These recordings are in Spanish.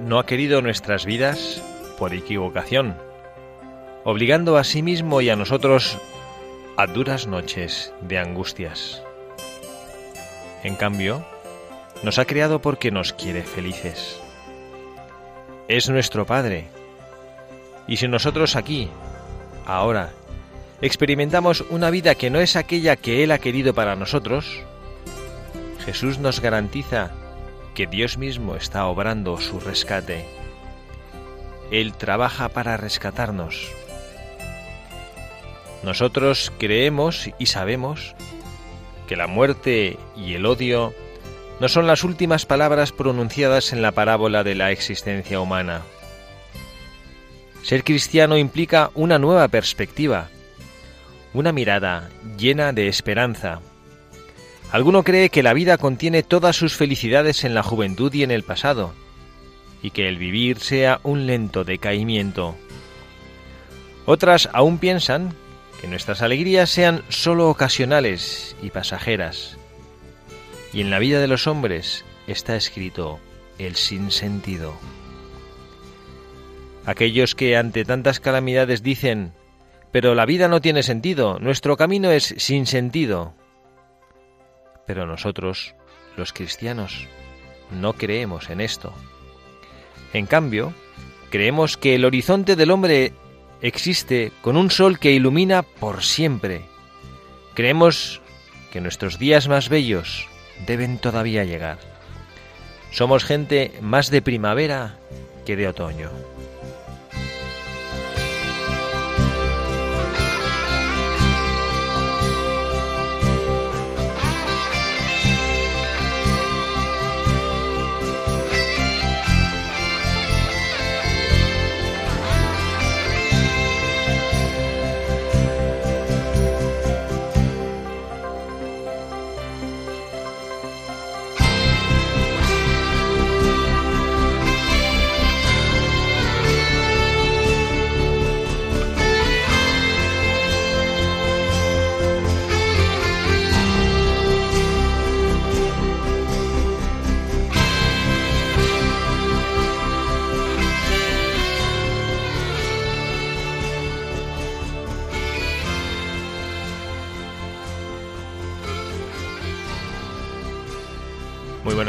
No ha querido nuestras vidas por equivocación, obligando a sí mismo y a nosotros a duras noches de angustias. En cambio, nos ha creado porque nos quiere felices. Es nuestro Padre. Y si nosotros aquí, ahora, experimentamos una vida que no es aquella que Él ha querido para nosotros, Jesús nos garantiza que Dios mismo está obrando su rescate. Él trabaja para rescatarnos. Nosotros creemos y sabemos que la muerte y el odio no son las últimas palabras pronunciadas en la parábola de la existencia humana. Ser cristiano implica una nueva perspectiva, una mirada llena de esperanza, Alguno cree que la vida contiene todas sus felicidades en la juventud y en el pasado, y que el vivir sea un lento decaimiento. Otras aún piensan que nuestras alegrías sean sólo ocasionales y pasajeras. Y en la vida de los hombres está escrito el sinsentido. Aquellos que ante tantas calamidades dicen, pero la vida no tiene sentido, nuestro camino es sin sentido, pero nosotros, los cristianos, no creemos en esto. En cambio, creemos que el horizonte del hombre existe con un sol que ilumina por siempre. Creemos que nuestros días más bellos deben todavía llegar. Somos gente más de primavera que de otoño.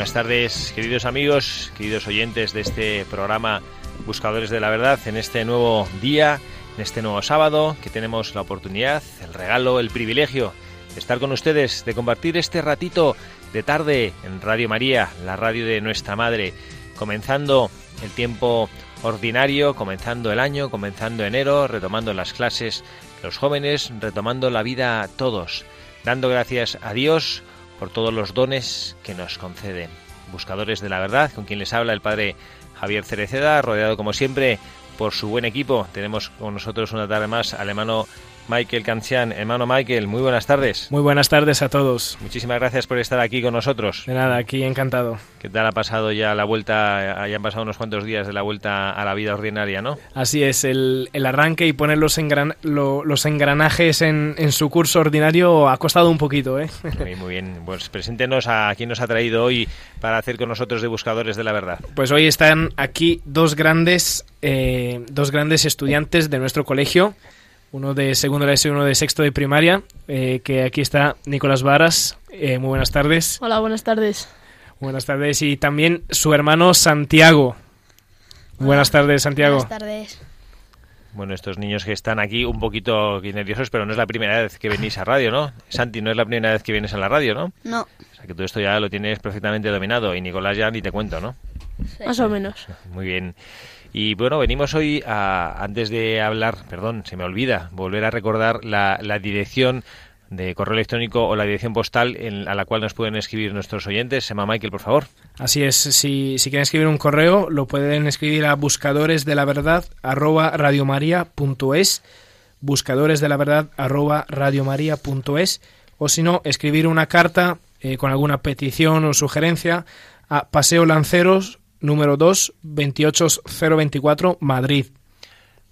Buenas tardes, queridos amigos, queridos oyentes de este programa Buscadores de la Verdad, en este nuevo día, en este nuevo sábado, que tenemos la oportunidad, el regalo, el privilegio de estar con ustedes, de compartir este ratito de tarde en Radio María, la radio de nuestra Madre, comenzando el tiempo ordinario, comenzando el año, comenzando enero, retomando las clases, los jóvenes, retomando la vida todos, dando gracias a Dios por todos los dones que nos concede. Buscadores de la verdad, con quien les habla el padre Javier Cereceda, rodeado como siempre por su buen equipo. Tenemos con nosotros una tarde más al hermano Michael Cancian. Hermano Michael, muy buenas tardes. Muy buenas tardes a todos. Muchísimas gracias por estar aquí con nosotros. De nada, aquí encantado. ¿Qué tal ha pasado ya la vuelta? Ya han pasado unos cuantos días de la vuelta a la vida ordinaria, ¿no? Así es, el, arranque y poner los, los engranajes en, en, su curso ordinario ha costado un poquito, ¿eh? Muy, muy bien. Pues preséntenos a quién nos ha traído hoy para hacer con nosotros de buscadores de la verdad. Pues hoy están aquí dos grandes, eh, dos grandes estudiantes de nuestro colegio uno de segundo de y uno de sexto de primaria, eh, que aquí está Nicolás Varas. Eh, muy buenas tardes. Hola, buenas tardes. Buenas tardes. Y también su hermano Santiago. Buenas tardes, Santiago. Buenas tardes. Bueno, estos niños que están aquí un poquito nerviosos, pero no es la primera vez que venís a radio, ¿no? Santi, no es la primera vez que vienes a la radio, ¿no? No. O sea, que todo esto ya lo tienes perfectamente dominado. Y Nicolás ya ni te cuento, ¿no? Más o menos. Muy bien. Y bueno, venimos hoy a, antes de hablar, perdón, se me olvida, volver a recordar la, dirección de correo electrónico o la dirección postal en, a la cual nos pueden escribir nuestros oyentes. Se llama Michael, por favor. Así es, si, si quieren escribir un correo, lo pueden escribir a buscadores de la verdad arroba radiomaria.es, buscadores de la verdad arroba radiomaria.es, o si no, escribir una carta eh, con alguna petición o sugerencia a Paseo Lanceros, número 2, 28024, Madrid.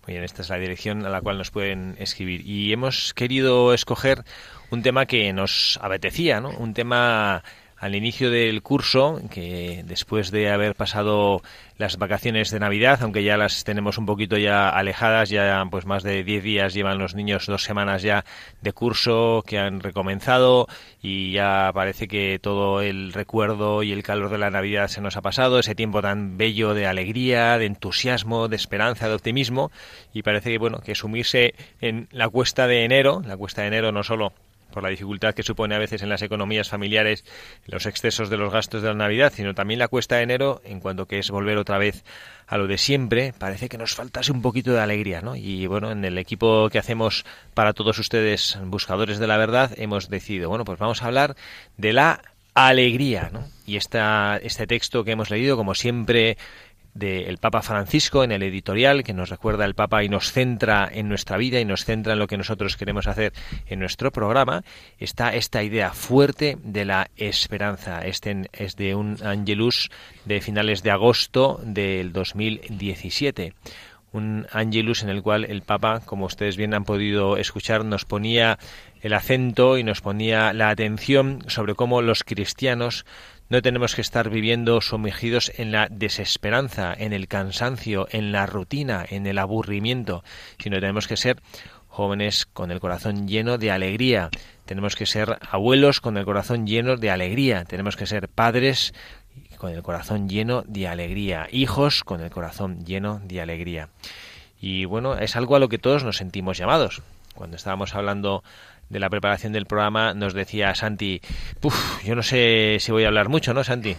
Muy bien, esta es la dirección a la cual nos pueden escribir. Y hemos querido escoger un tema que nos apetecía, ¿no? Un tema al inicio del curso, que después de haber pasado las vacaciones de Navidad, aunque ya las tenemos un poquito ya alejadas, ya pues más de 10 días llevan los niños, dos semanas ya de curso que han recomenzado y ya parece que todo el recuerdo y el calor de la Navidad se nos ha pasado, ese tiempo tan bello de alegría, de entusiasmo, de esperanza, de optimismo. Y parece que bueno, que sumirse en la cuesta de enero, la cuesta de enero no solo por la dificultad que supone a veces en las economías familiares los excesos de los gastos de la Navidad, sino también la cuesta de enero, en cuanto que es volver otra vez a lo de siempre, parece que nos faltase un poquito de alegría, ¿no? Y bueno, en el equipo que hacemos para todos ustedes, buscadores de la verdad, hemos decidido, bueno, pues vamos a hablar de la alegría, ¿no? Y esta, este texto que hemos leído, como siempre, del Papa Francisco en el editorial que nos recuerda el Papa y nos centra en nuestra vida y nos centra en lo que nosotros queremos hacer en nuestro programa, está esta idea fuerte de la esperanza. Este es de un Angelus de finales de agosto del 2017 un Angelus en el cual el Papa, como ustedes bien han podido escuchar, nos ponía el acento y nos ponía la atención sobre cómo los cristianos no tenemos que estar viviendo sumergidos en la desesperanza, en el cansancio, en la rutina, en el aburrimiento, sino tenemos que ser jóvenes con el corazón lleno de alegría. Tenemos que ser abuelos con el corazón lleno de alegría. Tenemos que ser padres con el corazón lleno de alegría. Hijos con el corazón lleno de alegría. Y bueno, es algo a lo que todos nos sentimos llamados. Cuando estábamos hablando de la preparación del programa nos decía Santi, Puf, yo no sé si voy a hablar mucho, ¿no, Santi?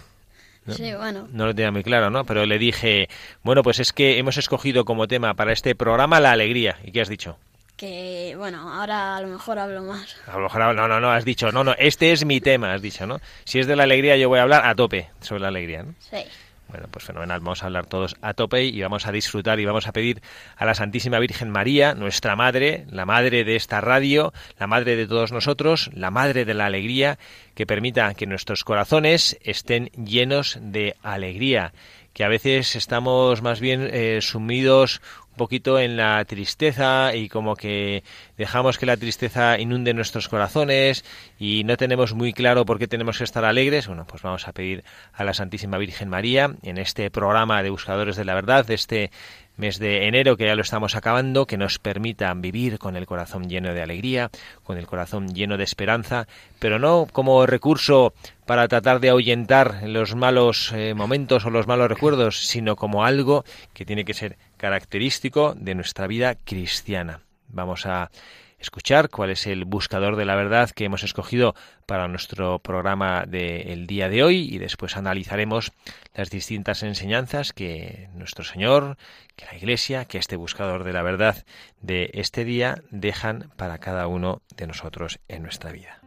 sí, bueno. No lo tenía muy claro, ¿no? Pero le dije, bueno, pues es que hemos escogido como tema para este programa la alegría. ¿Y qué has dicho? Que, bueno, ahora a lo mejor hablo más. A lo mejor, no, no, no, has dicho, no, no, este es mi tema, has dicho, ¿no? Si es de la alegría, yo voy a hablar a tope sobre la alegría, ¿no? Sí. Bueno, pues fenomenal. Vamos a hablar todos a tope y vamos a disfrutar y vamos a pedir a la Santísima Virgen María, nuestra madre, la madre de esta radio, la madre de todos nosotros, la madre de la alegría, que permita que nuestros corazones estén llenos de alegría que a veces estamos más bien eh, sumidos un poquito en la tristeza y como que dejamos que la tristeza inunde nuestros corazones y no tenemos muy claro por qué tenemos que estar alegres, bueno, pues vamos a pedir a la Santísima Virgen María en este programa de Buscadores de la Verdad, de este mes de enero que ya lo estamos acabando, que nos permitan vivir con el corazón lleno de alegría, con el corazón lleno de esperanza, pero no como recurso para tratar de ahuyentar los malos eh, momentos o los malos recuerdos, sino como algo que tiene que ser característico de nuestra vida cristiana. Vamos a escuchar cuál es el buscador de la verdad que hemos escogido para nuestro programa del día de hoy y después analizaremos las distintas enseñanzas que nuestro Señor, que la Iglesia, que este buscador de la verdad de este día dejan para cada uno de nosotros en nuestra vida.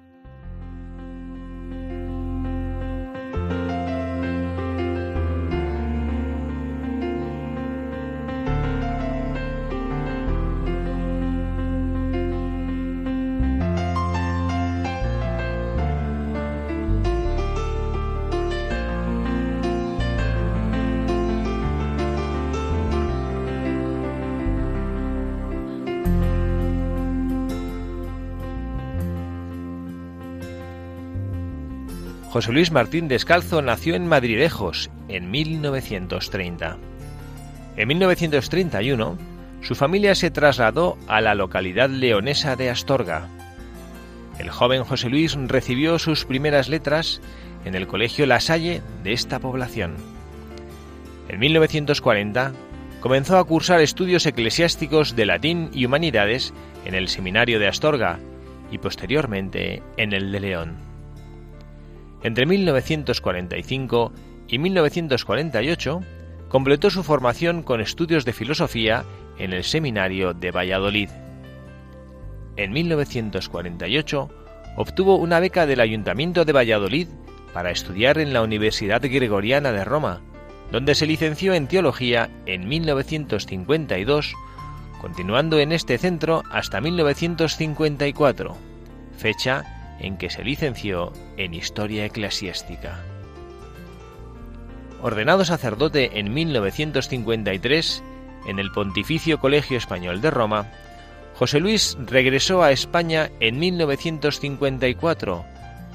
José Luis Martín Descalzo nació en Madridejos en 1930. En 1931, su familia se trasladó a la localidad leonesa de Astorga. El joven José Luis recibió sus primeras letras en el Colegio La Salle de esta población. En 1940 comenzó a cursar estudios eclesiásticos de latín y humanidades en el Seminario de Astorga y posteriormente en el de León. Entre 1945 y 1948 completó su formación con estudios de filosofía en el Seminario de Valladolid. En 1948 obtuvo una beca del Ayuntamiento de Valladolid para estudiar en la Universidad Gregoriana de Roma, donde se licenció en teología en 1952, continuando en este centro hasta 1954, fecha en que se licenció en historia eclesiástica. Ordenado sacerdote en 1953 en el Pontificio Colegio Español de Roma, José Luis regresó a España en 1954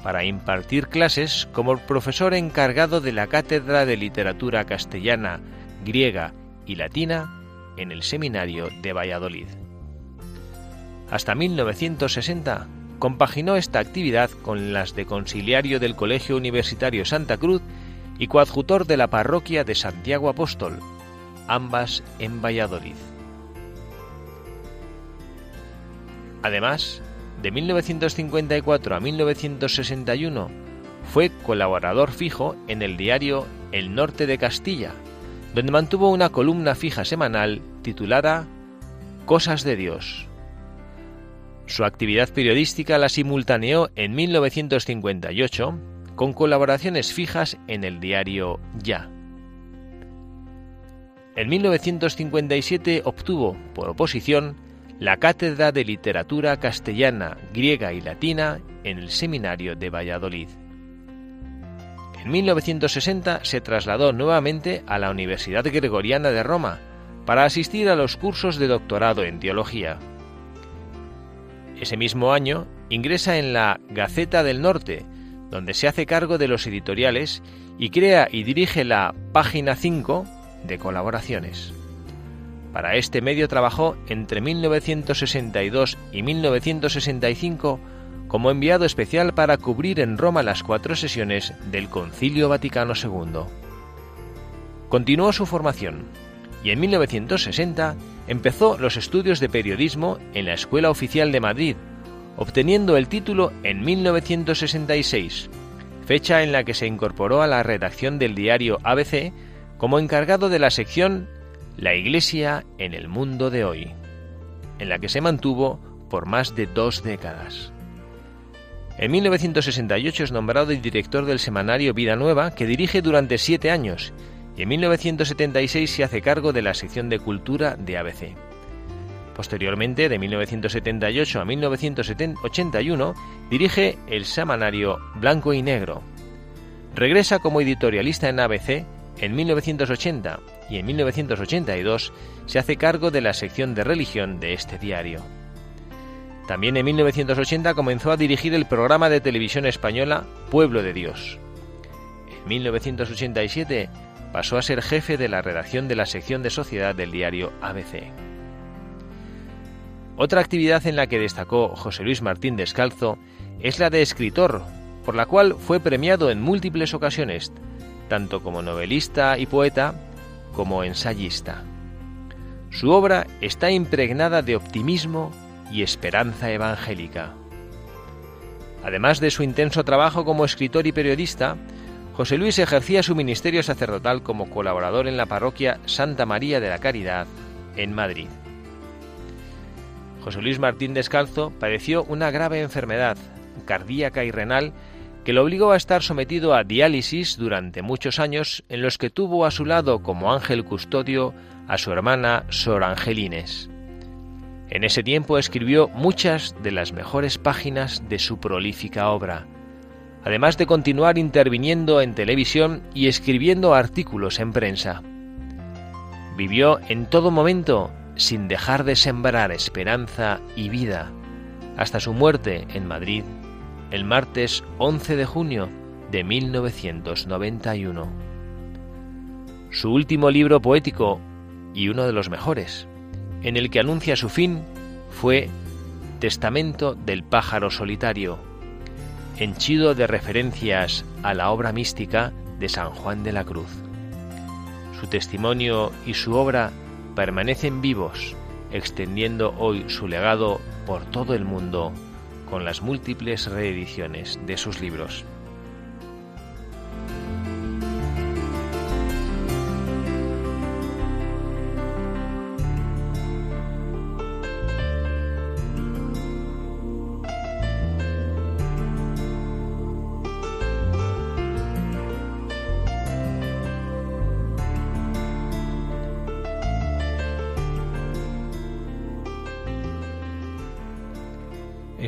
para impartir clases como profesor encargado de la Cátedra de Literatura Castellana, Griega y Latina en el Seminario de Valladolid. Hasta 1960 compaginó esta actividad con las de conciliario del Colegio Universitario Santa Cruz y coadjutor de la parroquia de Santiago Apóstol, ambas en Valladolid. Además, de 1954 a 1961 fue colaborador fijo en el diario El Norte de Castilla, donde mantuvo una columna fija semanal titulada Cosas de Dios. Su actividad periodística la simultaneó en 1958 con colaboraciones fijas en el diario Ya. En 1957 obtuvo, por oposición, la Cátedra de Literatura Castellana, Griega y Latina en el Seminario de Valladolid. En 1960 se trasladó nuevamente a la Universidad Gregoriana de Roma para asistir a los cursos de doctorado en teología. Ese mismo año ingresa en la Gaceta del Norte, donde se hace cargo de los editoriales y crea y dirige la Página 5 de colaboraciones. Para este medio trabajó entre 1962 y 1965 como enviado especial para cubrir en Roma las cuatro sesiones del Concilio Vaticano II. Continuó su formación y en 1960 empezó los estudios de periodismo en la Escuela Oficial de Madrid, obteniendo el título en 1966, fecha en la que se incorporó a la redacción del diario ABC como encargado de la sección La Iglesia en el mundo de hoy, en la que se mantuvo por más de dos décadas. En 1968 es nombrado el director del semanario Vida Nueva, que dirige durante siete años, y en 1976 se hace cargo de la sección de cultura de ABC. Posteriormente, de 1978 a 1981, dirige el semanario Blanco y Negro. Regresa como editorialista en ABC en 1980 y en 1982 se hace cargo de la sección de religión de este diario. También en 1980 comenzó a dirigir el programa de televisión española Pueblo de Dios. En 1987 pasó a ser jefe de la redacción de la sección de sociedad del diario ABC. Otra actividad en la que destacó José Luis Martín Descalzo es la de escritor, por la cual fue premiado en múltiples ocasiones, tanto como novelista y poeta como ensayista. Su obra está impregnada de optimismo y esperanza evangélica. Además de su intenso trabajo como escritor y periodista, José Luis ejercía su ministerio sacerdotal como colaborador en la parroquia Santa María de la Caridad, en Madrid. José Luis Martín Descalzo padeció una grave enfermedad cardíaca y renal que lo obligó a estar sometido a diálisis durante muchos años en los que tuvo a su lado como ángel custodio a su hermana Sor Angelines. En ese tiempo escribió muchas de las mejores páginas de su prolífica obra, además de continuar interviniendo en televisión y escribiendo artículos en prensa. Vivió en todo momento sin dejar de sembrar esperanza y vida, hasta su muerte en Madrid el martes 11 de junio de 1991. Su último libro poético, y uno de los mejores, en el que anuncia su fin, fue Testamento del pájaro solitario, henchido de referencias a la obra mística de San Juan de la Cruz. Su testimonio y su obra permanecen vivos, extendiendo hoy su legado por todo el mundo con las múltiples reediciones de sus libros.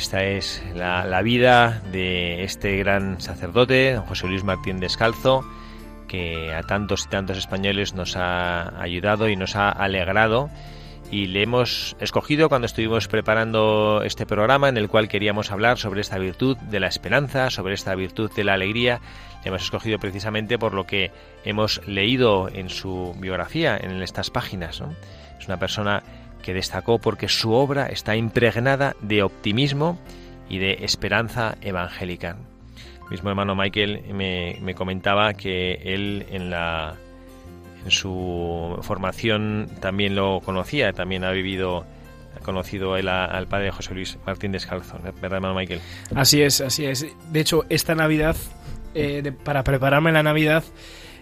Esta es la, vida de este gran sacerdote, don José Luis Martín Descalzo, que a tantos y tantos españoles nos ha ayudado y nos ha alegrado. Y le hemos escogido cuando estuvimos preparando este programa en el cual queríamos hablar sobre esta virtud de la esperanza, sobre esta virtud de la alegría. Le hemos escogido precisamente por lo que hemos leído en su biografía, en estas páginas. Es una persona que destacó porque su obra está impregnada de optimismo y de esperanza evangélica. El mismo hermano Michael me, comentaba que él en la en su formación también lo conocía, también ha vivido ha conocido al padre José Luis Martín Descalzo, ¿verdad, hermano Michael? Así es, así es. De hecho, esta Navidad, eh, para prepararme la Navidad,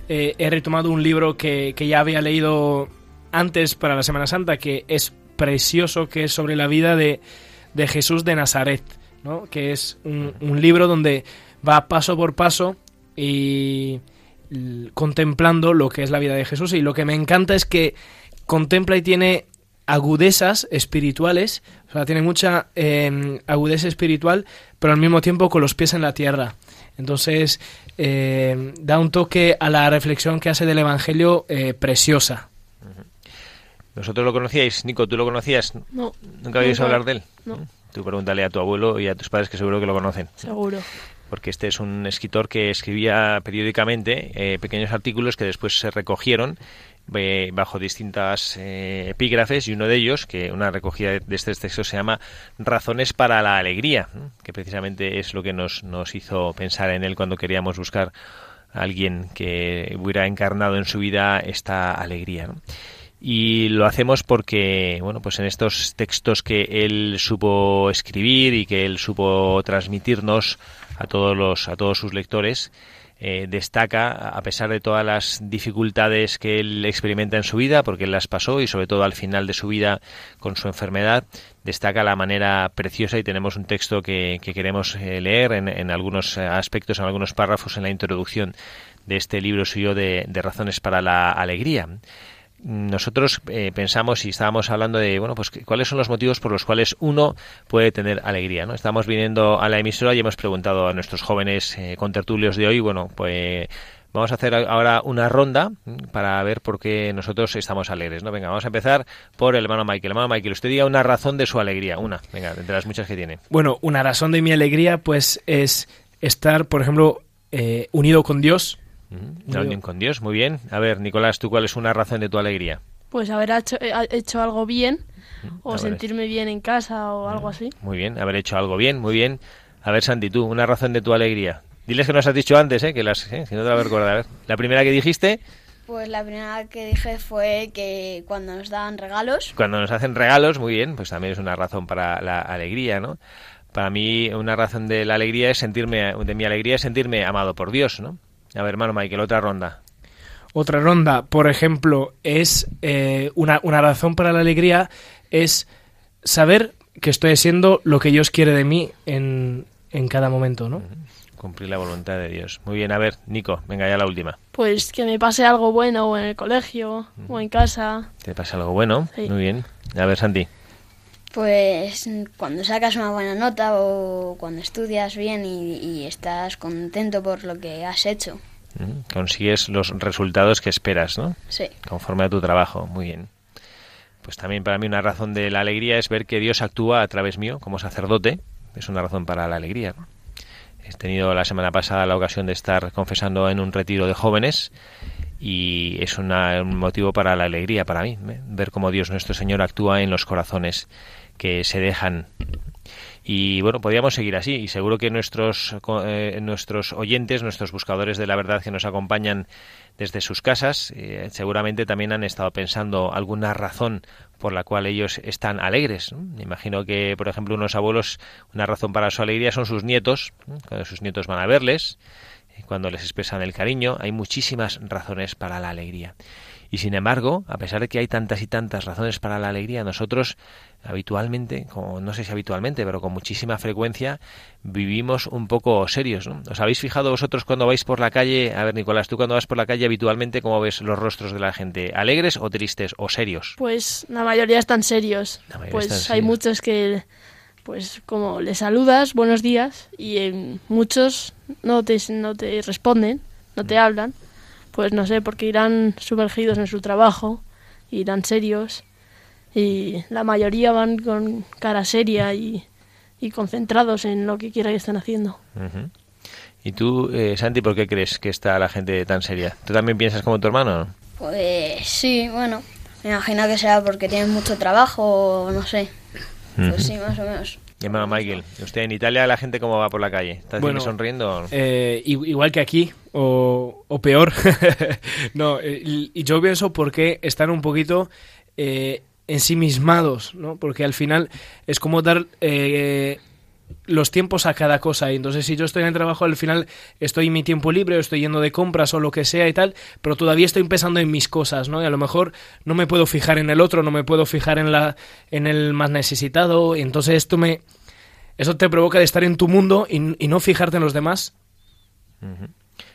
eh, he retomado un libro que ya había leído antes para la Semana Santa, que es precioso, que es sobre la vida de, de Jesús de Nazaret, ¿no? que es un, libro donde va paso por paso y contemplando lo que es la vida de Jesús y lo que me encanta es que contempla y tiene agudezas espirituales, o sea, tiene mucha em, agudeza espiritual, pero al mismo tiempo con los pies en la tierra. Entonces, em, da un toque a la reflexión que hace del Evangelio eh, preciosa. ¿Vosotros lo conocíais? Nico, ¿tú lo conocías? No. ¿Nunca habéis hablar de él? No. Tú pregúntale a tu abuelo y a tus padres que seguro que lo conocen. Seguro. Porque este es un escritor que escribía periódicamente eh, pequeños artículos que después se recogieron eh, bajo distintas eh, epígrafes y uno de ellos, que una recogida de este texto se llama Razones para la alegría, que precisamente es lo que nos, nos hizo pensar en él cuando queríamos buscar a alguien que hubiera encarnado en su vida esta alegría. ¿no? Y lo hacemos porque bueno pues en estos textos que él supo escribir y que él supo transmitirnos a todos los a todos sus lectores eh, destaca a pesar de todas las dificultades que él experimenta en su vida porque él las pasó y sobre todo al final de su vida con su enfermedad destaca la manera preciosa y tenemos un texto que, queremos eh, leer en, en, algunos aspectos en algunos párrafos en la introducción de este libro suyo de, de razones para la alegría nosotros eh, pensamos y estábamos hablando de, bueno, pues cuáles son los motivos por los cuales uno puede tener alegría, ¿no? Estamos viniendo a la emisora y hemos preguntado a nuestros jóvenes eh, contertulios de hoy, bueno, pues vamos a hacer ahora una ronda para ver por qué nosotros estamos alegres, ¿no? Venga, vamos a empezar por el hermano Michael. Hermano Michael, usted diga una razón de su alegría, una, venga, entre las muchas que tiene. Bueno, una razón de mi alegría, pues, es estar, por ejemplo, eh, unido con Dios, la con Dios, muy bien. A ver, Nicolás, ¿tú cuál es una razón de tu alegría? Pues haber hecho, eh, hecho algo bien o sentirme bien en casa o algo así. Muy bien, haber hecho algo bien, muy bien. A ver, Santi, tú, una razón de tu alegría. Diles que nos has dicho antes, ¿eh? Que las, ¿eh? si no te la recuerdo. A ver, la primera que dijiste... Pues la primera que dije fue que cuando nos dan regalos. Cuando nos hacen regalos, muy bien, pues también es una razón para la alegría, ¿no? Para mí una razón de la alegría es sentirme, de mi alegría es sentirme amado por Dios, ¿no? A ver, hermano Michael, otra ronda. Otra ronda, por ejemplo, es eh, una, una razón para la alegría es saber que estoy haciendo lo que Dios quiere de mí en, en cada momento, ¿no? Cumplir la voluntad de Dios. Muy bien, a ver, Nico, venga ya la última. Pues que me pase algo bueno o en el colegio o en casa. ¿Te pase algo bueno? Muy bien. A ver, Santi. Pues cuando sacas una buena nota o cuando estudias bien y, estás contento por lo que has hecho. Consigues los resultados que esperas, ¿no? Sí. Conforme a tu trabajo, muy bien. Pues también para mí una razón de la alegría es ver que Dios actúa a través mío como sacerdote. Es una razón para la alegría. He tenido la semana pasada la ocasión de estar confesando en un retiro de jóvenes y es un motivo para la alegría para mí, ¿eh? ver cómo Dios nuestro Señor actúa en los corazones que se dejan. Y bueno, podríamos seguir así y seguro que nuestros, eh, nuestros oyentes, nuestros buscadores de la verdad que nos acompañan desde sus casas, eh, seguramente también han estado pensando alguna razón por la cual ellos están alegres. Me imagino que, por ejemplo, unos abuelos, una razón para su alegría son sus nietos, cuando sus nietos van a verles, eh, cuando les expresan el cariño, hay muchísimas razones para la alegría. Y sin embargo, a pesar de que hay tantas y tantas razones para la alegría, nosotros habitualmente, como, no sé si habitualmente, pero con muchísima frecuencia, vivimos un poco serios. ¿no? ¿Os habéis fijado vosotros cuando vais por la calle? A ver, Nicolás, tú cuando vas por la calle habitualmente, ¿cómo ves los rostros de la gente? ¿Alegres o tristes o serios? Pues la mayoría están serios. pues hay muchos que, pues como le saludas, buenos días, y muchos no te, no te responden, no te mm. hablan pues no sé, porque irán sumergidos en su trabajo, irán serios y la mayoría van con cara seria y, concentrados en lo que quiera que estén haciendo. ¿Y tú, eh, Santi, por qué crees que está la gente tan seria? ¿Tú también piensas como tu hermano? Pues sí, bueno, me imagino que sea porque tienen mucho trabajo o no sé. Pues sí, más o menos. Hermano Michael, ¿usted en Italia la gente cómo va por la calle? ¿Está sonriendo? Eh, igual que aquí, o, peor. no, eh, y, yo pienso porque están un poquito eh, ensimismados, ¿no? Porque al final es como dar eh, los tiempos a cada cosa. Y entonces, si yo estoy en el trabajo, al final estoy en mi tiempo libre, o estoy yendo de compras o lo que sea y tal, pero todavía estoy pensando en mis cosas, ¿no? Y a lo mejor no me puedo fijar en el otro, no me puedo fijar en, la, en el más necesitado. Y entonces esto me. Eso te provoca de estar en tu mundo y, no fijarte en los demás.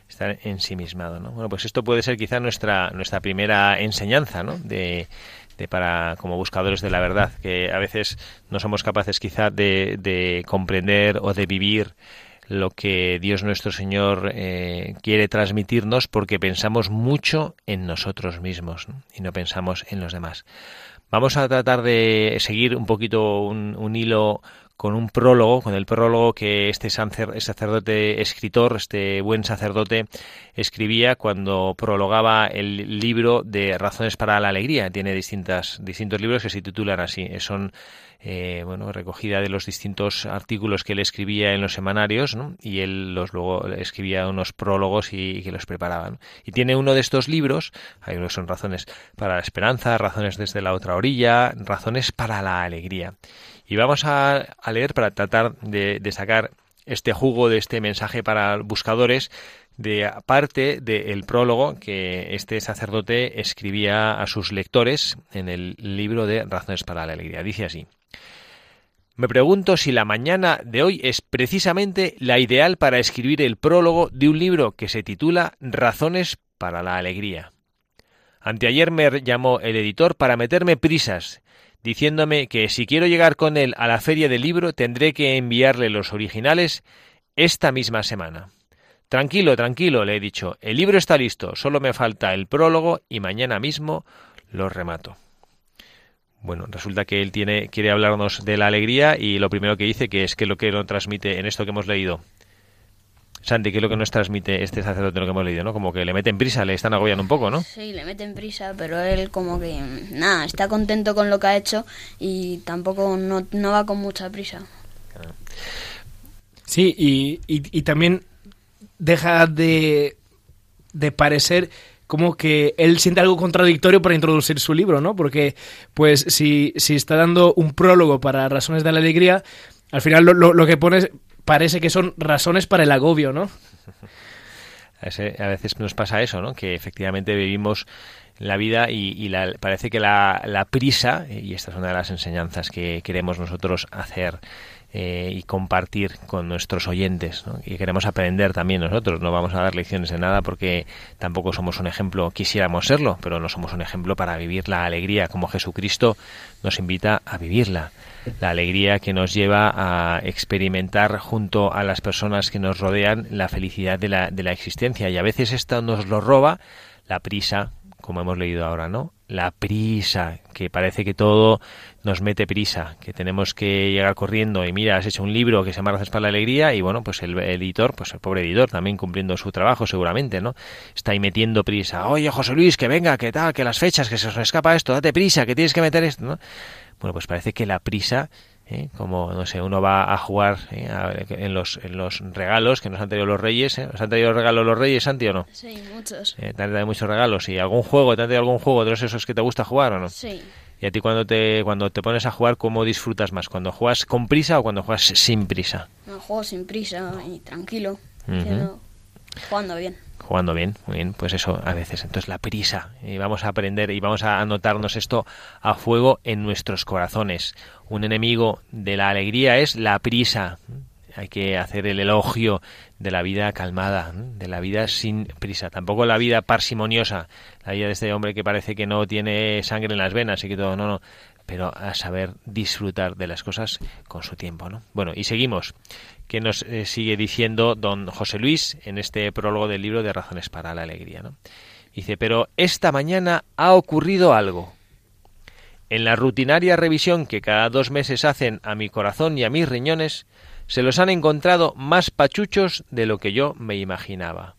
Estar ensimismado, ¿no? Bueno, pues esto puede ser quizá nuestra, nuestra primera enseñanza, ¿no? De, para como buscadores de la verdad, que a veces no somos capaces quizá de, de comprender o de vivir lo que Dios nuestro Señor eh, quiere transmitirnos porque pensamos mucho en nosotros mismos y no pensamos en los demás. Vamos a tratar de seguir un poquito un hilo con un prólogo, con el prólogo que este sacerdote escritor, este buen sacerdote, escribía cuando prologaba el libro de Razones para la Alegría. Tiene distintas, distintos libros que se titulan así. Son eh, bueno, recogida de los distintos artículos que él escribía en los semanarios, y él los luego escribía unos prólogos y, que los preparaba. Y tiene uno de estos libros, hay unos son razones para la esperanza, razones desde la otra orilla, razones para la alegría. Y vamos a, leer para tratar de, sacar este jugo de este mensaje para buscadores de parte del prólogo que este sacerdote escribía a sus lectores en el libro de Razones para la Alegría. Dice así. Me pregunto si la mañana de hoy es precisamente la ideal para escribir el prólogo de un libro que se titula Razones para la Alegría. Anteayer me llamó el editor para meterme prisas diciéndome que si quiero llegar con él a la feria del libro tendré que enviarle los originales esta misma semana. Tranquilo, tranquilo, le he dicho, el libro está listo, solo me falta el prólogo y mañana mismo lo remato. Bueno, resulta que él tiene, quiere hablarnos de la alegría y lo primero que dice que es que lo que lo transmite en esto que hemos leído Santi, ¿qué es lo que nos transmite este sacerdote lo que hemos leído, no? Como que le meten prisa, le están agobiando un poco, ¿no? Sí, le meten prisa, pero él como que, nada, está contento con lo que ha hecho y tampoco no, va con mucha prisa. Sí, y, y, también deja de, de parecer como que él siente algo contradictorio para introducir su libro, ¿no? Porque, pues, si, si está dando un prólogo para Razones de la Alegría, al final lo, lo, que pone parece que son razones para el agobio, ¿no? A veces nos pasa eso, ¿no? Que efectivamente vivimos la vida y, parece que la, prisa, y esta es una de las enseñanzas que queremos nosotros hacer eh, y compartir con nuestros oyentes, y queremos aprender también nosotros, no vamos a dar lecciones de nada porque tampoco somos un ejemplo, quisiéramos serlo, pero no somos un ejemplo para vivir la alegría como Jesucristo nos invita a vivirla. La alegría que nos lleva a experimentar junto a las personas que nos rodean la felicidad de la, de la existencia. Y a veces esto nos lo roba la prisa, como hemos leído ahora, ¿no? La prisa, que parece que todo nos mete prisa, que tenemos que llegar corriendo y mira, has hecho un libro que se llama para la Alegría y bueno, pues el editor, pues el pobre editor también cumpliendo su trabajo seguramente, ¿no? Está ahí metiendo prisa. Oye, José Luis, que venga, que tal, que las fechas, que se nos escapa esto, date prisa, que tienes que meter esto, ¿no? Bueno, pues parece que la prisa ¿eh? como no sé uno va a jugar ¿eh? en los en los regalos que nos han traído los reyes ¿eh? nos han traído regalos los reyes Santi o no sí muchos. Te han traído muchos regalos y algún juego te han traído algún juego de esos que te gusta jugar o no sí. Y a ti cuando te cuando te pones a jugar cómo disfrutas más cuando juegas con prisa o cuando juegas sin prisa no juego sin prisa y tranquilo. Jugando bien jugando bien, muy bien, pues eso a veces. Entonces la prisa, y vamos a aprender y vamos a anotarnos esto a fuego en nuestros corazones. Un enemigo de la alegría es la prisa. Hay que hacer el elogio de la vida calmada, de la vida sin prisa. Tampoco la vida parsimoniosa, la vida de este hombre que parece que no tiene sangre en las venas y que todo, no, no pero a saber disfrutar de las cosas con su tiempo, ¿no? Bueno, y seguimos que nos eh, sigue diciendo don José Luis en este prólogo del libro de Razones para la Alegría. ¿no? Dice, pero esta mañana ha ocurrido algo. En la rutinaria revisión que cada dos meses hacen a mi corazón y a mis riñones, se los han encontrado más pachuchos de lo que yo me imaginaba.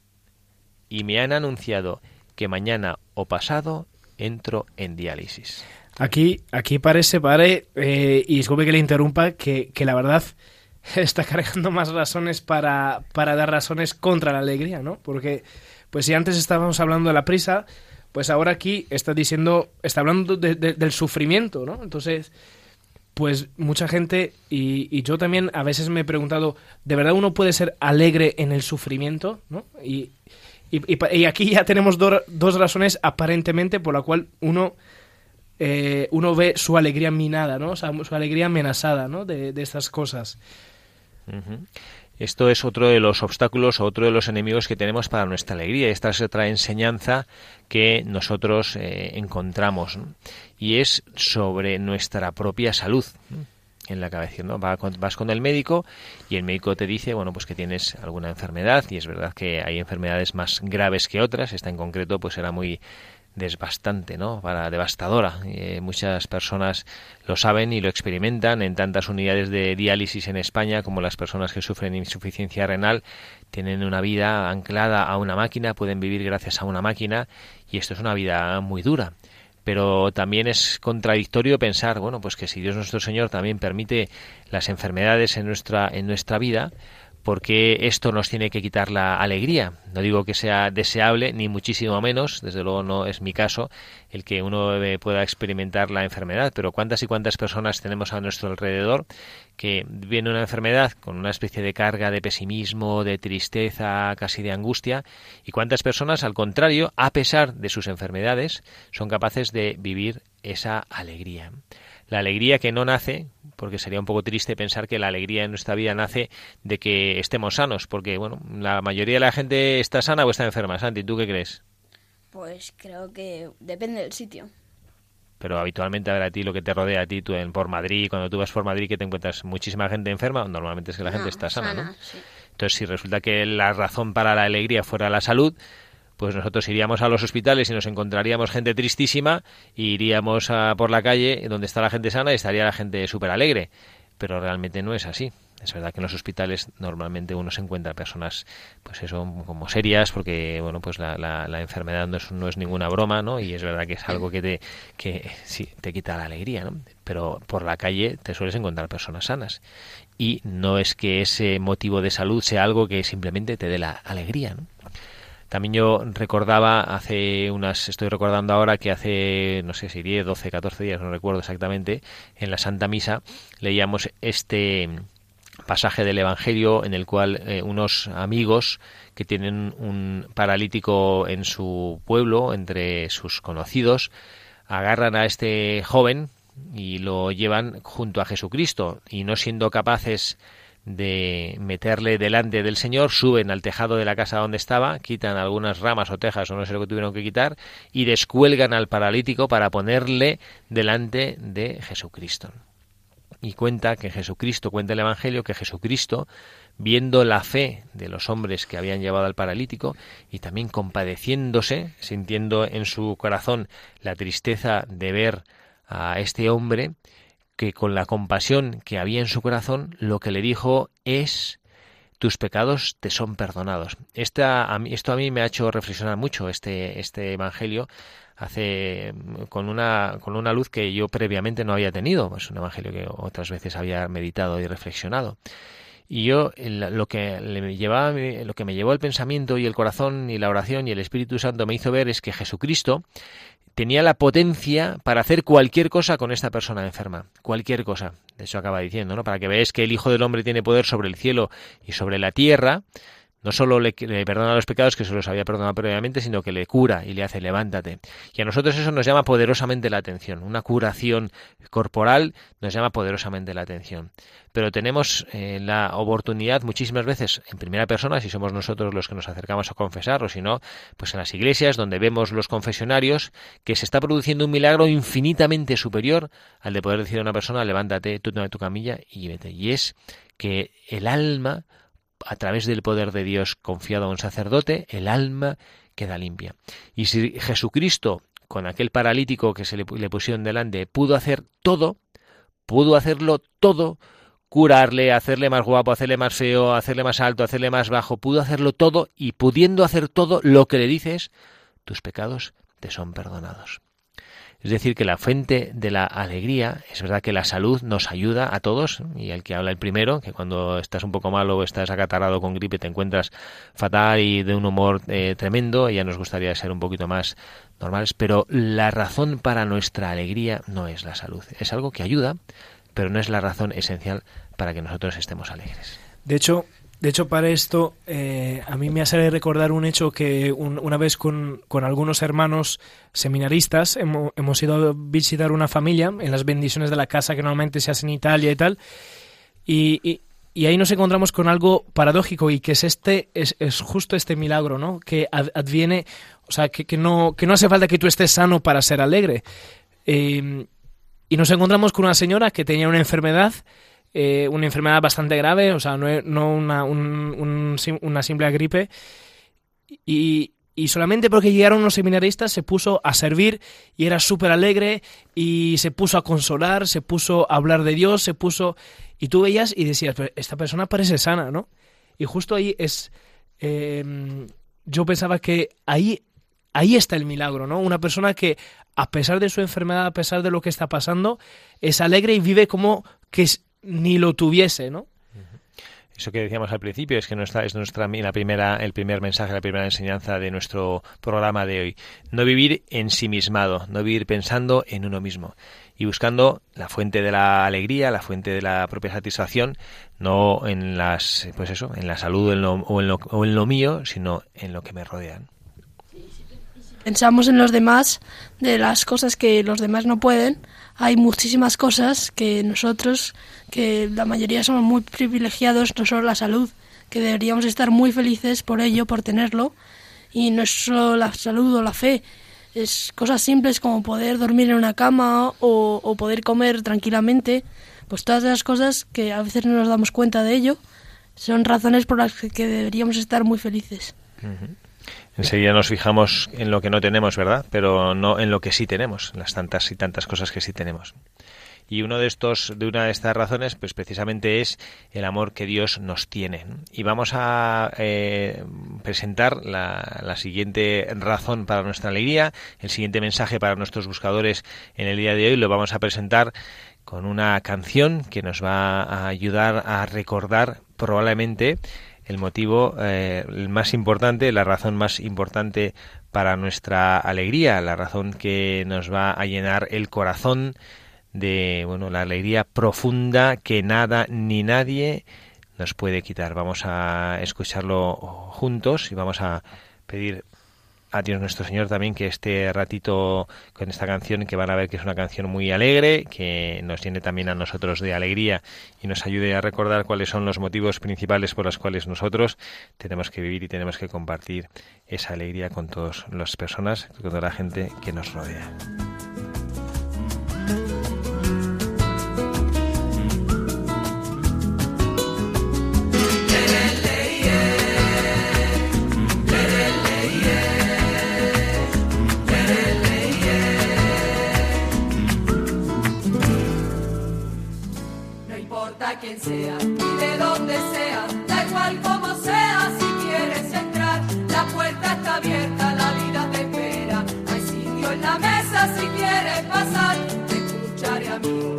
Y me han anunciado que mañana o pasado entro en diálisis. Aquí, aquí parece, padre, eh, y disculpe que le interrumpa, que, que la verdad está cargando más razones para, para dar razones contra la alegría, ¿no? Porque, pues si antes estábamos hablando de la prisa, pues ahora aquí está diciendo, está hablando del sufrimiento, ¿no? Entonces, pues mucha gente, y, yo también a veces me he preguntado, ¿de verdad uno puede ser alegre en el sufrimiento? ¿no? Y, y, aquí ya tenemos dos razones aparentemente por la cual uno, eh, uno ve su alegría minada, ¿no? O sea, su alegría amenazada, ¿no? De, de estas cosas. Esto es otro de los obstáculos, otro de los enemigos que tenemos para nuestra alegría. Esta es otra enseñanza que nosotros eh, encontramos y es sobre nuestra propia salud en la cabeza, ¿no? Vas con el médico y el médico te dice, bueno, pues que tienes alguna enfermedad y es verdad que hay enfermedades más graves que otras. Esta en concreto pues era muy desbastante, ¿no? Para devastadora. Eh, muchas personas lo saben y lo experimentan en tantas unidades de diálisis en España como las personas que sufren insuficiencia renal tienen una vida anclada a una máquina, pueden vivir gracias a una máquina y esto es una vida muy dura. Pero también es contradictorio pensar, bueno, pues que si Dios nuestro Señor también permite las enfermedades en nuestra en nuestra vida, porque esto nos tiene que quitar la alegría. No digo que sea deseable, ni muchísimo menos, desde luego no es mi caso, el que uno pueda experimentar la enfermedad, pero cuántas y cuántas personas tenemos a nuestro alrededor que viene una enfermedad con una especie de carga de pesimismo, de tristeza, casi de angustia, y cuántas personas, al contrario, a pesar de sus enfermedades, son capaces de vivir esa alegría. La alegría que no nace, porque sería un poco triste pensar que la alegría en nuestra vida nace de que estemos sanos, porque bueno, la mayoría de la gente está sana o está enferma. Santi, ¿tú qué crees? Pues creo que depende del sitio. Pero habitualmente a ver a ti lo que te rodea a ti, tú en por Madrid, cuando tú vas por Madrid que te encuentras muchísima gente enferma, normalmente es que la gente está sana, ¿no? Entonces, si resulta que la razón para la alegría fuera la salud, pues nosotros iríamos a los hospitales y nos encontraríamos gente tristísima y iríamos a, por la calle donde está la gente sana y estaría la gente súper alegre. Pero realmente no es así. Es verdad que en los hospitales normalmente uno se encuentra personas, pues eso, como serias, porque, bueno, pues la, la, enfermedad no es, no es, ninguna broma, ¿no? Y es verdad que es algo que te, que sí, te quita la alegría, ¿no? Pero por la calle te sueles encontrar personas sanas. Y no es que ese motivo de salud sea algo que simplemente te dé la alegría, ¿no? También yo recordaba hace unas, estoy recordando ahora que hace, no sé si 10, 12, 14 días, no recuerdo exactamente, en la Santa Misa leíamos este pasaje del Evangelio en el cual eh, unos amigos que tienen un paralítico en su pueblo, entre sus conocidos, agarran a este joven y lo llevan junto a Jesucristo. Y no siendo capaces de meterle delante del Señor, suben al tejado de la casa donde estaba, quitan algunas ramas o tejas o no sé lo que tuvieron que quitar y descuelgan al paralítico para ponerle delante de Jesucristo. Y cuenta que Jesucristo, cuenta el Evangelio, que Jesucristo, viendo la fe de los hombres que habían llevado al paralítico y también compadeciéndose, sintiendo en su corazón la tristeza de ver a este hombre, que con la compasión que había en su corazón, lo que le dijo es tus pecados te son perdonados. Esta, esto a mí me ha hecho reflexionar mucho este, este Evangelio hace con una con una luz que yo previamente no había tenido, pues un evangelio que otras veces había meditado y reflexionado. Y yo lo que me llevaba, lo que me llevó el pensamiento y el corazón y la oración y el Espíritu Santo me hizo ver es que Jesucristo tenía la potencia para hacer cualquier cosa con esta persona enferma, cualquier cosa. Eso acaba diciendo, ¿no? Para que veáis que el Hijo del Hombre tiene poder sobre el cielo y sobre la tierra, no solo le, perdona los pecados que se los había perdonado previamente, sino que le cura y le hace levántate. Y a nosotros eso nos llama poderosamente la atención. Una curación corporal nos llama poderosamente la atención. Pero tenemos eh, la oportunidad muchísimas veces en primera persona, si somos nosotros los que nos acercamos a confesar, o si no, pues en las iglesias donde vemos los confesionarios, que se está produciendo un milagro infinitamente superior al de poder decir a una persona, levántate, tú toma tu camilla y vete. Y es que el alma a través del poder de Dios confiado a un sacerdote, el alma queda limpia. Y si Jesucristo, con aquel paralítico que se le, pusieron delante, pudo hacer todo, pudo hacerlo todo, curarle, hacerle más guapo, hacerle más feo, hacerle más alto, hacerle más bajo, pudo hacerlo todo y pudiendo hacer todo, lo que le dices, tus pecados te son perdonados. Es decir, que la fuente de la alegría, es verdad que la salud nos ayuda a todos, y el que habla el primero, que cuando estás un poco malo o estás acatarrado con gripe te encuentras fatal y de un humor eh, tremendo, ya nos gustaría ser un poquito más normales, pero la razón para nuestra alegría no es la salud, es algo que ayuda, pero no es la razón esencial para que nosotros estemos alegres. De hecho, de hecho, para esto, eh, a mí me hace recordar un hecho que una vez con, algunos hermanos seminaristas hemos, ido a visitar una familia en las bendiciones de la casa que normalmente se hace en Italia y tal. Y, ahí nos encontramos con algo paradójico y que es este es, justo este milagro, ¿no? Que adviene, o sea, que, no, que no hace falta que tú estés sano para ser alegre. Eh, y nos encontramos con una señora que tenía una enfermedad eh, una enfermedad bastante grave, o sea, no, una, una simple gripe. Y, y solamente porque llegaron unos seminaristas se puso a servir y era súper alegre y se puso a consolar, se puso a hablar de Dios, se puso... Y tú veías y decías, esta persona parece sana, ¿no? Y justo ahí es... Em, yo pensaba que ahí, ahí está el milagro, ¿no? Una persona que a pesar de su enfermedad, a pesar de lo que está pasando, es alegre y vive como que ni lo tuviese, ¿no? Eso que decíamos al principio es que nuestra, es nuestra la primera, el primer mensaje, la primera enseñanza de nuestro programa de hoy. No vivir ensimismado, no vivir pensando en uno mismo y buscando la fuente de la alegría, la fuente de la propia satisfacción, no en las, pues eso, en la salud o, en lo, o en lo mío, sino en lo que me rodean. Pensamos en los demás, de las cosas que los demás no pueden, hay muchísimas cosas que nosotros, que la mayoría somos muy privilegiados, no solo la salud, que deberíamos estar muy felices por ello, por tenerlo, y no es solo la salud o la fe, es cosas simples como poder dormir en una cama o, poder comer tranquilamente, pues todas esas cosas que a veces no nos damos cuenta de ello, son razones por las que deberíamos estar muy felices. Enseguida nos fijamos en lo que no tenemos, ¿verdad? Pero no en lo que sí tenemos, las tantas y tantas cosas que sí tenemos. Y uno de estos, de una de estas razones, pues precisamente es el amor que Dios nos tiene. Y vamos a eh, presentar la, la, siguiente razón para nuestra alegría, el siguiente mensaje para nuestros buscadores en el día de hoy. Lo vamos a presentar con una canción que nos va a ayudar a recordar probablemente el motivo eh, más importante, la razón más importante para nuestra alegría, la razón que nos va a llenar el corazón de bueno, la alegría profunda que nada ni nadie nos puede quitar. Vamos a escucharlo juntos y vamos a pedir a Dios nuestro Señor también que este ratito con esta canción, que van a ver que es una canción muy alegre, que nos llene también a nosotros de alegría y nos ayude a recordar cuáles son los motivos principales por los cuales nosotros tenemos que vivir y tenemos que compartir esa alegría con todas las personas, con toda la gente que nos rodea. quien sea y de donde sea, da igual como sea, si quieres entrar, la puerta está abierta, la vida te espera, hay sitio en la mesa si quieres pasar, te escucharé a mí.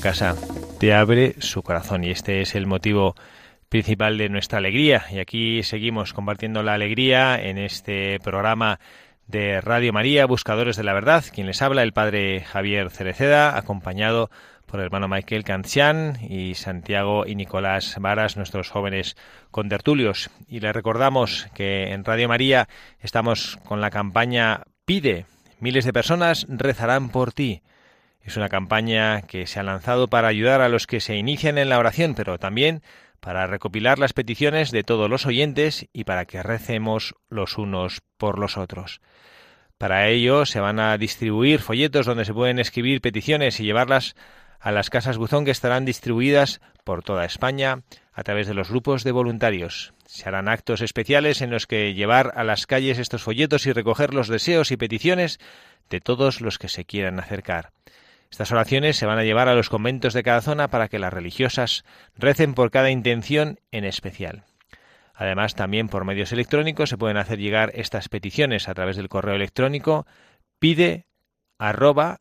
Casa te abre su corazón y este es el motivo principal de nuestra alegría. Y aquí seguimos compartiendo la alegría en este programa de Radio María, Buscadores de la Verdad, quien les habla, el padre Javier Cereceda, acompañado por el hermano Michael Cancian y Santiago y Nicolás Varas, nuestros jóvenes contertulios. Y les recordamos que en Radio María estamos con la campaña Pide. Miles de personas rezarán por ti. Es una campaña que se ha lanzado para ayudar a los que se inician en la oración, pero también para recopilar las peticiones de todos los oyentes y para que recemos los unos por los otros. Para ello se van a distribuir folletos donde se pueden escribir peticiones y llevarlas a las casas buzón que estarán distribuidas por toda España a través de los grupos de voluntarios. Se harán actos especiales en los que llevar a las calles estos folletos y recoger los deseos y peticiones de todos los que se quieran acercar. Estas oraciones se van a llevar a los conventos de cada zona para que las religiosas recen por cada intención en especial. Además, también por medios electrónicos se pueden hacer llegar estas peticiones a través del correo electrónico pide arroba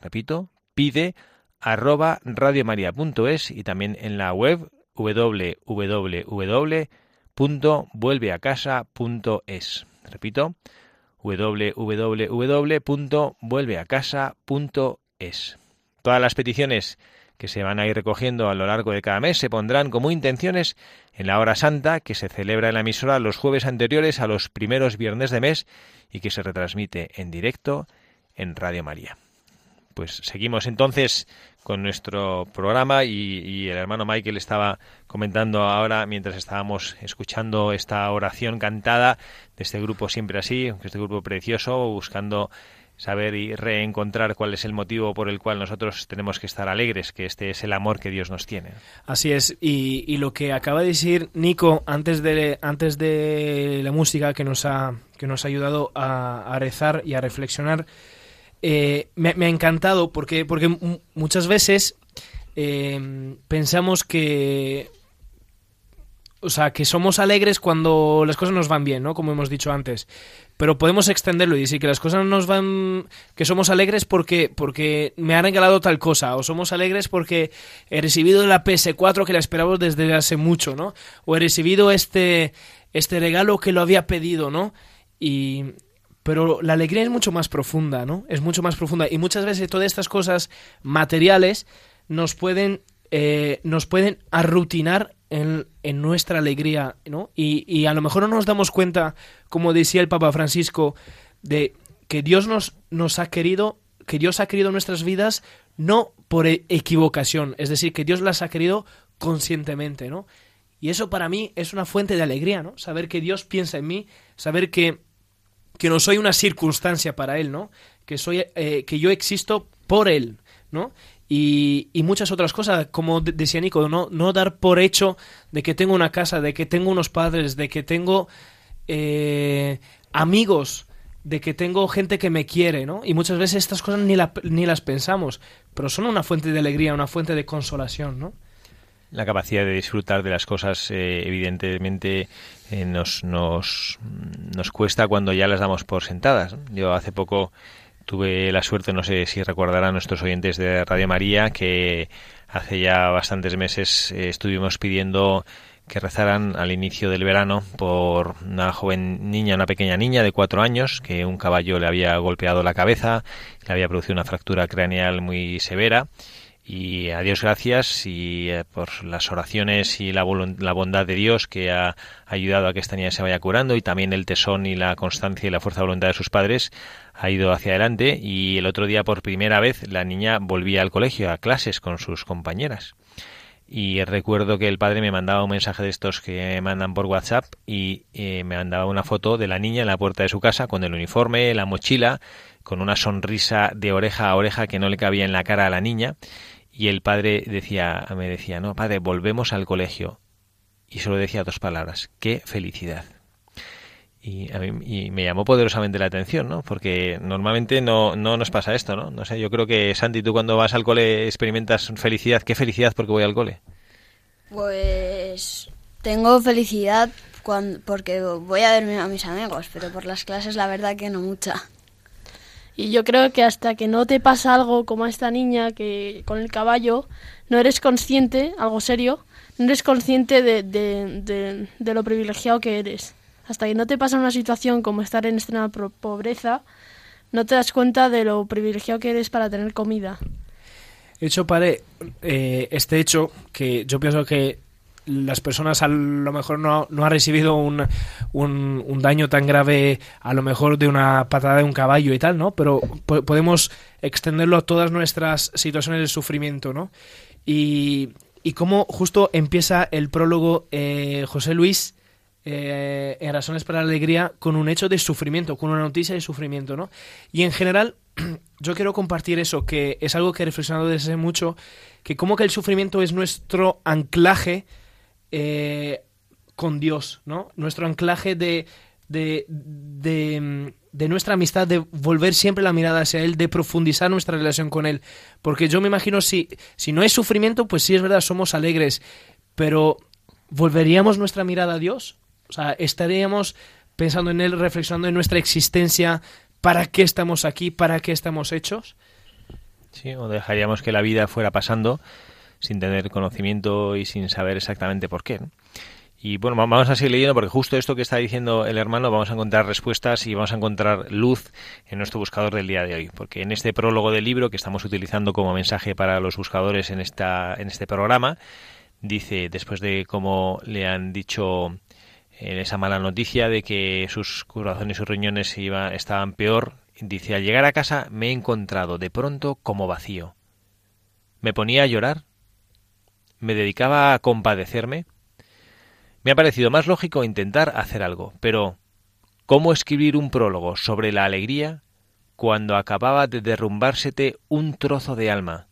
repito, pide arroba radiomaria.es y también en la web www.vuelveacasa.es. Repito, www.vuelveacasa.es. Todas las peticiones que se van a ir recogiendo a lo largo de cada mes se pondrán como intenciones en la hora santa que se celebra en la emisora los jueves anteriores a los primeros viernes de mes y que se retransmite en directo en Radio María. Pues seguimos entonces con nuestro programa y, el hermano Michael estaba comentando ahora mientras estábamos escuchando esta oración cantada de este grupo siempre así, este grupo precioso, buscando saber y reencontrar cuál es el motivo por el cual nosotros tenemos que estar alegres, que este es el amor que Dios nos tiene. Así es, y, lo que acaba de decir Nico antes de, antes de la música que nos ha, que nos ha ayudado a rezar y a reflexionar, eh, me, ha encantado porque, porque muchas veces eh, pensamos que o sea, que somos alegres cuando las cosas nos van bien, ¿no? Como hemos dicho antes. Pero podemos extenderlo y decir que las cosas nos van... que somos alegres porque, porque me han regalado tal cosa, o somos alegres porque he recibido la PS4 que la esperamos desde hace mucho, ¿no? O he recibido este, este regalo que lo había pedido, ¿no? Y, pero la alegría es mucho más profunda, ¿no? Es mucho más profunda. Y muchas veces todas estas cosas materiales nos pueden, eh, nos pueden arrutinar en, en, nuestra alegría, ¿no? Y, y, a lo mejor no nos damos cuenta, como decía el Papa Francisco, de que Dios nos, nos ha querido, que Dios ha querido nuestras vidas no por e, equivocación, es decir, que Dios las ha querido conscientemente, ¿no? Y eso para mí es una fuente de alegría, ¿no? Saber que Dios piensa en mí, saber que que no soy una circunstancia para él, ¿no? Que soy, eh, que yo existo por él, ¿no? Y, y, muchas otras cosas, como decía Nico, ¿no? no dar por hecho de que tengo una casa, de que tengo unos padres, de que tengo eh, amigos, de que tengo gente que me quiere, ¿no? Y muchas veces estas cosas ni, ni las pensamos, pero son una fuente de alegría, una fuente de consolación, ¿no? La capacidad de disfrutar de las cosas, eh, evidentemente, eh, nos, nos, nos cuesta cuando ya las damos por sentadas. Yo hace poco tuve la suerte, no sé si recordarán nuestros oyentes de Radio María, que hace ya bastantes meses eh, estuvimos pidiendo que rezaran al inicio del verano por una joven niña, una pequeña niña de cuatro años, que un caballo le había golpeado la cabeza, le había producido una fractura craneal muy severa y a Dios gracias y eh, por las oraciones y la, la, bondad de Dios que ha ayudado a que esta niña se vaya curando y también el tesón y la constancia y la fuerza de voluntad de sus padres ha ido hacia adelante. Y el otro día por primera vez la niña volvía al colegio a clases con sus compañeras. Y recuerdo que el padre me mandaba un mensaje de estos que mandan por WhatsApp y eh, me mandaba una foto de la niña en la puerta de su casa con el uniforme, la mochila, con una sonrisa de oreja a oreja que no le cabía en la cara a la niña y el padre decía, me decía, no, padre, volvemos al colegio. Y solo decía dos palabras, qué felicidad. Y, a mí, me llamó poderosamente la atención, ¿no? Porque normalmente no, no nos pasa esto, ¿no? No sé, yo creo que, Santi, tú cuando vas al cole experimentas felicidad. ¿Qué felicidad porque voy al cole? Pues tengo felicidad cuando, porque voy a verme a mis amigos, pero por las clases la verdad que no mucha. Y yo creo que hasta que no te pasa algo como a esta niña que con el caballo, no eres consciente, algo serio, no eres consciente de, de, de, lo privilegiado que eres. Hasta que no te pasa una situación como estar en extrema pobreza, no te das cuenta de lo privilegiado que eres para tener comida. Hecho, padre, eh, este hecho que yo pienso que las personas a lo mejor no, no han recibido un, un, daño tan grave a lo mejor de una patada de un caballo y tal, ¿no? Pero podemos extenderlo a todas nuestras situaciones de sufrimiento, ¿no? Y, y cómo justo empieza el prólogo eh, José Luis eh, en Razones para la Alegría con un hecho de sufrimiento, con una noticia de sufrimiento, ¿no? Y en general yo quiero compartir eso, que es algo que he reflexionado desde mucho, que como que el sufrimiento es nuestro anclaje eh, con Dios, ¿no? Nuestro anclaje de, de, de, nuestra amistad, de volver siempre la mirada hacia Él, de profundizar nuestra relación con Él. Porque yo me imagino, si, si no es sufrimiento, pues sí es verdad, somos alegres, pero ¿volveríamos nuestra mirada a Dios? O sea, estaríamos pensando en Él, reflexionando en nuestra existencia, ¿para qué estamos aquí? ¿Para qué estamos hechos? Sí, o dejaríamos que la vida fuera pasando sin tener conocimiento y sin saber exactamente por qué. Y bueno, vamos a seguir leyendo porque justo esto que está diciendo el hermano vamos a encontrar respuestas y vamos a encontrar luz en nuestro buscador del día de hoy. Porque en este prólogo del libro que estamos utilizando como mensaje para los buscadores en, esta, en este programa, dice, después de cómo le han dicho en esa mala noticia de que sus corazones y sus riñones iba, estaban peor, dice, al llegar a casa me he encontrado de pronto como vacío. Me ponía a llorar me dedicaba a compadecerme, me ha parecido más lógico intentar hacer algo, pero ¿cómo escribir un prólogo sobre la alegría cuando acababa de derrumbársete un trozo de alma,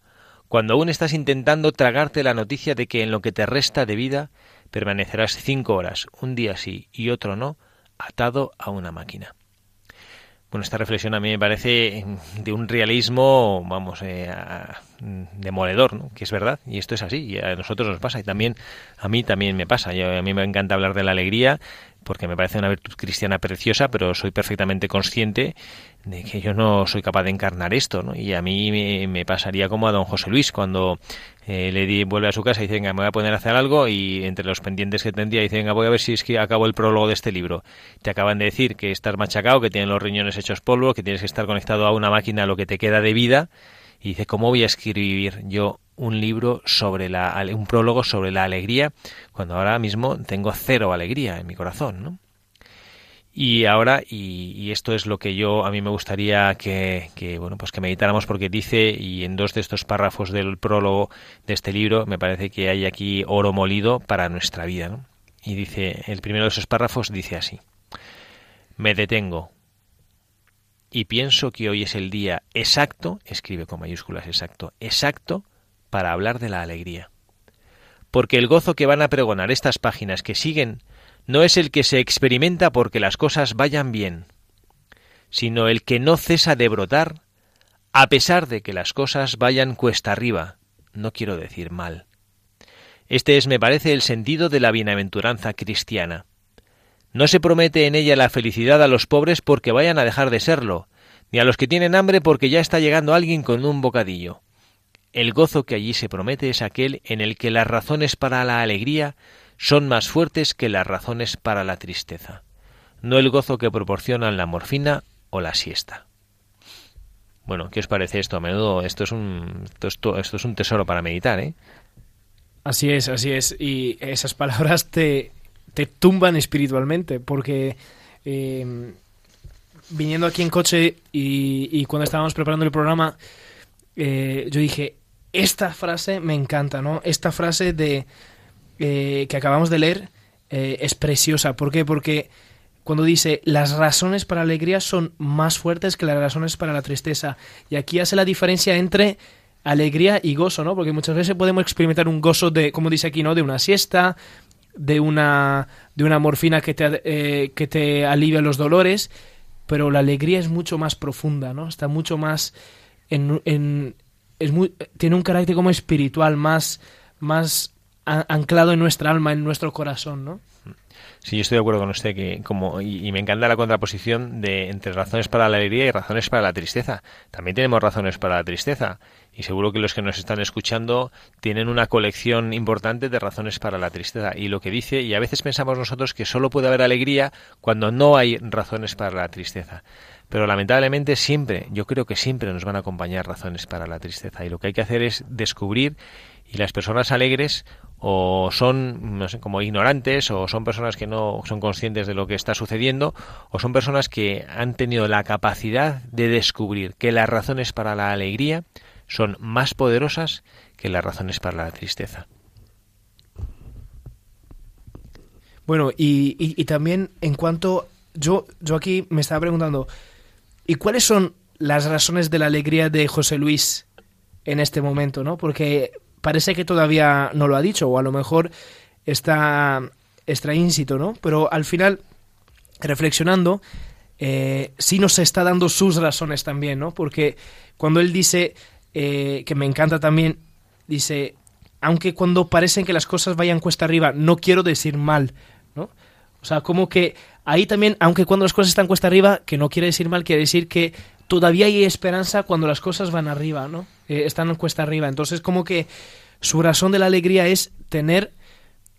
cuando aún estás intentando tragarte la noticia de que en lo que te resta de vida permanecerás cinco horas, un día sí y otro no, atado a una máquina? Bueno, esta reflexión a mí me parece de un realismo, vamos, eh, demoledor, ¿no? que es verdad, y esto es así, y a nosotros nos pasa, y también a mí también me pasa. a mí me encanta hablar de la alegría, porque me parece una virtud cristiana preciosa, pero soy perfectamente consciente de que yo no soy capaz de encarnar esto, ¿no? Y a mí me, pasaría como a don José Luis cuando eh, le di, vuelve a su casa y dice, venga, me voy a poner a hacer algo y entre los pendientes que tendría dice, venga, voy a ver si es que acabo el prólogo de este libro. Te acaban de decir que estás machacado, que tienes los riñones hechos polvo, que tienes que estar conectado a una máquina lo que te queda de vida y dice, ¿cómo voy a escribir yo un libro sobre la un prólogo sobre la alegría cuando ahora mismo tengo cero alegría en mi corazón, ¿no? Y ahora, y, esto es lo que yo a mí me gustaría que, bueno, pues que meditáramos porque dice, y en dos de estos párrafos del prólogo de este libro, me parece que hay aquí oro molido para nuestra vida. Y dice, el primero de esos párrafos dice así, me detengo y pienso que hoy es el día exacto, escribe con mayúsculas exacto, exacto, para hablar de la alegría. Porque el gozo que van a pregonar estas páginas que siguen no es el que se experimenta porque las cosas vayan bien, sino el que no cesa de brotar a pesar de que las cosas vayan cuesta arriba, no quiero decir mal. Este es, me parece, el sentido de la bienaventuranza cristiana. No se promete en ella la felicidad a los pobres porque vayan a dejar de serlo, ni a los que tienen hambre porque ya está llegando alguien con un bocadillo. El gozo que allí se promete es aquel en el que las razones para la alegría son más fuertes que las razones para la tristeza, no el gozo que proporcionan la morfina o la siesta. Bueno, ¿qué os parece esto? A menudo esto es un, esto, esto es un tesoro para meditar, ¿eh? Así es, así es. Y esas palabras te, te tumban espiritualmente, porque eh, viniendo aquí en coche y, cuando estábamos preparando el programa, eh, yo dije, esta frase me encanta, ¿no? Esta frase de eh, que acabamos de leer es preciosa. ¿Por qué? Porque cuando dice las razones para la alegría son más fuertes que las razones para la tristeza. Y aquí hace la diferencia entre alegría y gozo, ¿no? Porque muchas veces podemos experimentar un gozo de, como dice aquí, ¿no? De una siesta, de una, de una morfina que te, eh, que te alivia los dolores, pero la alegría es mucho más profunda, ¿no? Está mucho más en, en es muy, tiene un carácter como espiritual, más, más anclado en nuestra alma, en nuestro corazón, ¿no? Sí, yo estoy de acuerdo con usted que como y, me encanta la contraposición de entre razones para la alegría y razones para la tristeza. También tenemos razones para la tristeza y seguro que los que nos están escuchando tienen una colección importante de razones para la tristeza y lo que dice y a veces pensamos nosotros que solo puede haber alegría cuando no hay razones para la tristeza. Pero lamentablemente siempre, yo creo que siempre nos van a acompañar razones para la tristeza y lo que hay que hacer es descubrir y las personas alegres o son como ignorantes o son personas que no son conscientes de lo que está sucediendo o son personas que han tenido la capacidad de descubrir que las razones para la alegría son más poderosas que las razones para la tristeza. Bueno, y, y también en cuanto yo, yo aquí me estaba preguntando, ¿y cuáles son las razones de la alegría de José Luis en este momento, ¿no? Porque parece que todavía no lo ha dicho, o a lo mejor está extraíncito, ¿no? Pero al final, reflexionando, eh, sí nos está dando sus razones también, ¿no? Porque cuando él dice, eh, que me encanta también, dice, aunque cuando parecen que las cosas vayan cuesta arriba, no quiero decir mal, ¿no? O sea, como que ahí también, aunque cuando las cosas están cuesta arriba, que no quiere decir mal, quiere decir que todavía hay esperanza cuando las cosas van arriba, ¿no? Eh, están cuesta arriba. Entonces, como que su razón de la alegría es tener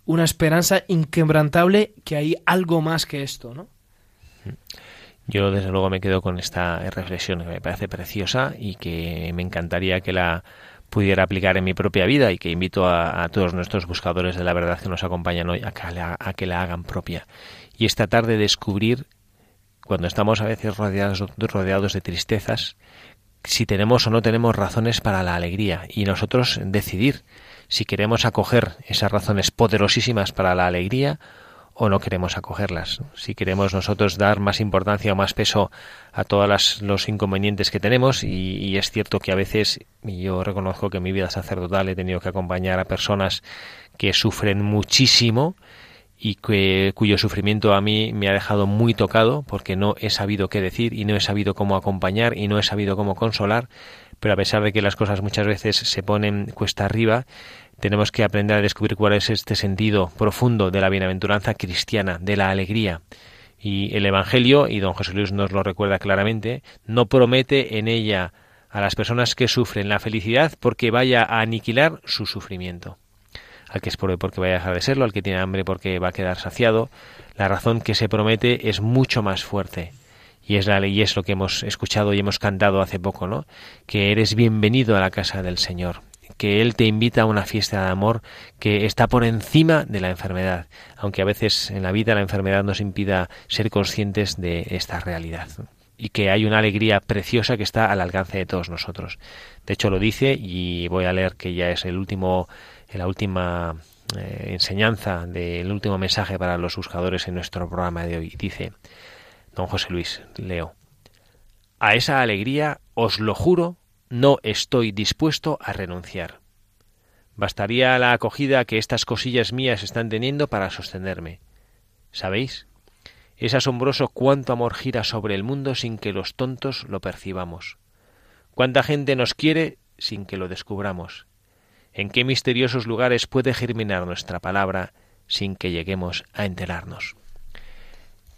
una esperanza inquebrantable que hay algo más que esto, ¿no? Yo desde luego me quedo con esta reflexión que me parece preciosa y que me encantaría que la pudiera aplicar en mi propia vida y que invito a, todos nuestros buscadores de la verdad que nos acompañan hoy a que, la, a que la hagan propia. Y esta tarde descubrir cuando estamos a veces rodeados, rodeados de tristezas, si tenemos o no tenemos razones para la alegría y nosotros decidir si queremos acoger esas razones poderosísimas para la alegría o no queremos acogerlas. Si queremos nosotros dar más importancia o más peso a todos los inconvenientes que tenemos y, y, es cierto que a veces, y yo reconozco que en mi vida sacerdotal he tenido que acompañar a personas que sufren muchísimo y que, cuyo sufrimiento a mí me ha dejado muy tocado porque no he sabido qué decir y no he sabido cómo acompañar y no he sabido cómo consolar, pero a pesar de que las cosas muchas veces se ponen cuesta arriba, tenemos que aprender a descubrir cuál es este sentido profundo de la bienaventuranza cristiana, de la alegría. Y el Evangelio, y don José Luis nos lo recuerda claramente, no promete en ella a las personas que sufren la felicidad porque vaya a aniquilar su sufrimiento al que es porque vaya a dejar de serlo, al que tiene hambre porque va a quedar saciado. La razón que se promete es mucho más fuerte. Y es, la, y es lo que hemos escuchado y hemos cantado hace poco, ¿no? Que eres bienvenido a la casa del Señor, que Él te invita a una fiesta de amor que está por encima de la enfermedad, aunque a veces en la vida la enfermedad nos impida ser conscientes de esta realidad. Y que hay una alegría preciosa que está al alcance de todos nosotros. De hecho lo dice y voy a leer que ya es el último la última eh, enseñanza del último mensaje para los buscadores en nuestro programa de hoy. Dice don José Luis, leo, a esa alegría, os lo juro, no estoy dispuesto a renunciar. Bastaría la acogida que estas cosillas mías están teniendo para sostenerme. ¿Sabéis? Es asombroso cuánto amor gira sobre el mundo sin que los tontos lo percibamos. Cuánta gente nos quiere sin que lo descubramos en qué misteriosos lugares puede germinar nuestra palabra sin que lleguemos a enterarnos.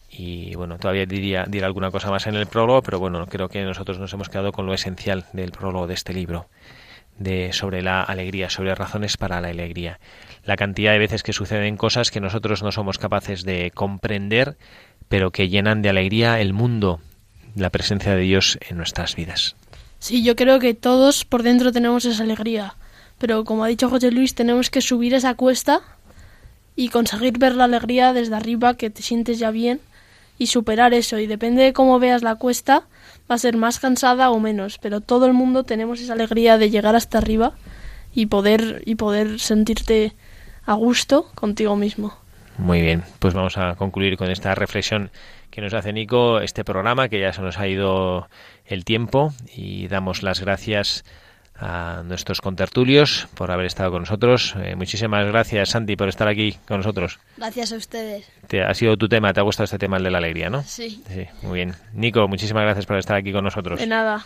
Y bueno, todavía diría, diré alguna cosa más en el prólogo, pero bueno, creo que nosotros nos hemos quedado con lo esencial del prólogo de este libro, de sobre la alegría, sobre razones para la alegría. La cantidad de veces que suceden cosas que nosotros no somos capaces de comprender, pero que llenan de alegría el mundo, la presencia de Dios en nuestras vidas. Sí, yo creo que todos por dentro tenemos esa alegría pero como ha dicho José Luis, tenemos que subir esa cuesta y conseguir ver la alegría desde arriba, que te sientes ya bien, y superar eso. Y depende de cómo veas la cuesta, va a ser más cansada o menos, pero todo el mundo tenemos esa alegría de llegar hasta arriba y poder, y poder sentirte a gusto contigo mismo. Muy bien, pues vamos a concluir con esta reflexión que nos hace Nico, este programa, que ya se nos ha ido el tiempo, y damos las gracias a nuestros contertulios por haber estado con nosotros. Eh, muchísimas gracias, Santi, por estar aquí con nosotros. Gracias a ustedes. Te, ha sido tu tema, te ha gustado este tema, el de la alegría, ¿no? Sí. Sí, muy bien. Nico, muchísimas gracias por estar aquí con nosotros. De nada.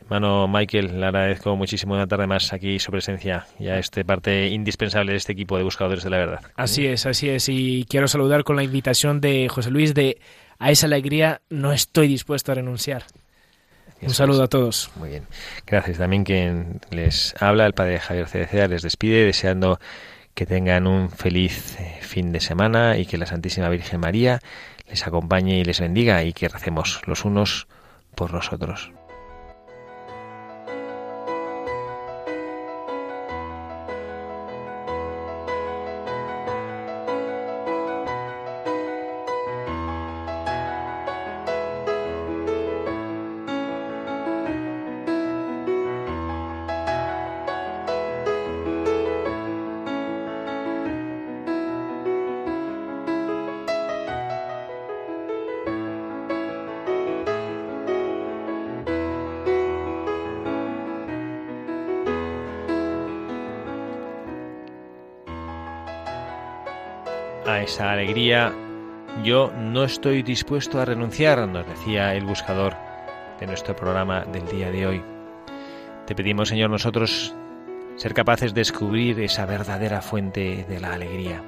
Hermano Michael, le agradezco muchísimo una tarde más aquí su presencia y a este parte indispensable de este equipo de buscadores de la verdad. Así es, así es. Y quiero saludar con la invitación de José Luis de a esa alegría no estoy dispuesto a renunciar. Un saludo a todos. Muy bien. Gracias. También quien les habla, el padre Javier Cereceda, les despide deseando que tengan un feliz eh, fin de semana y que la Santísima Virgen María les acompañe y les bendiga y que recemos los unos por los otros. Esa alegría, yo no estoy dispuesto a renunciar, nos decía el buscador de nuestro programa del día de hoy. Te pedimos, Señor, nosotros ser capaces de descubrir esa verdadera fuente de la alegría.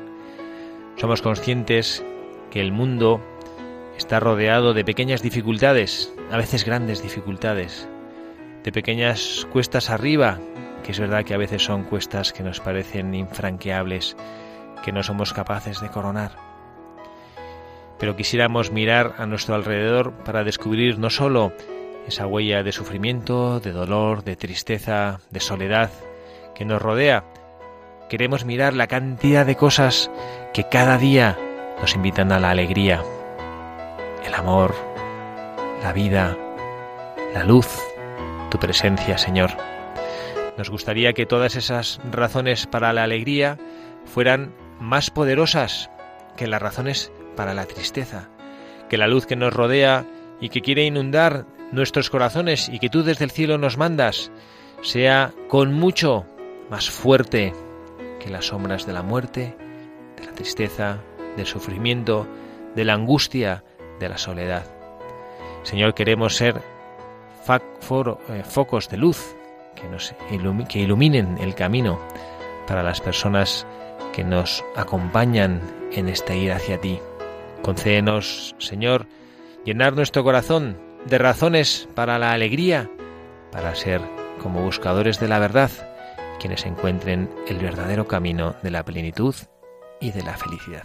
Somos conscientes que el mundo está rodeado de pequeñas dificultades, a veces grandes dificultades, de pequeñas cuestas arriba, que es verdad que a veces son cuestas que nos parecen infranqueables, que no somos capaces de coronar. Pero quisiéramos mirar a nuestro alrededor para descubrir no sólo esa huella de sufrimiento, de dolor, de tristeza, de soledad que nos rodea, queremos mirar la cantidad de cosas que cada día nos invitan a la alegría, el amor, la vida, la luz, tu presencia, Señor. Nos gustaría que todas esas razones para la alegría fueran más poderosas que las razones para la tristeza, que la luz que nos rodea y que quiere inundar nuestros corazones y que tú desde el cielo nos mandas, sea con mucho más fuerte que las sombras de la muerte, de la tristeza, del sufrimiento, de la angustia, de la soledad. Señor, queremos ser eh, focos de luz que, nos que iluminen el camino para las personas que nos acompañan en esta ida hacia ti. Concédenos, Señor, llenar nuestro corazón de razones para la alegría, para ser como buscadores de la verdad, quienes encuentren el verdadero camino de la plenitud y de la felicidad.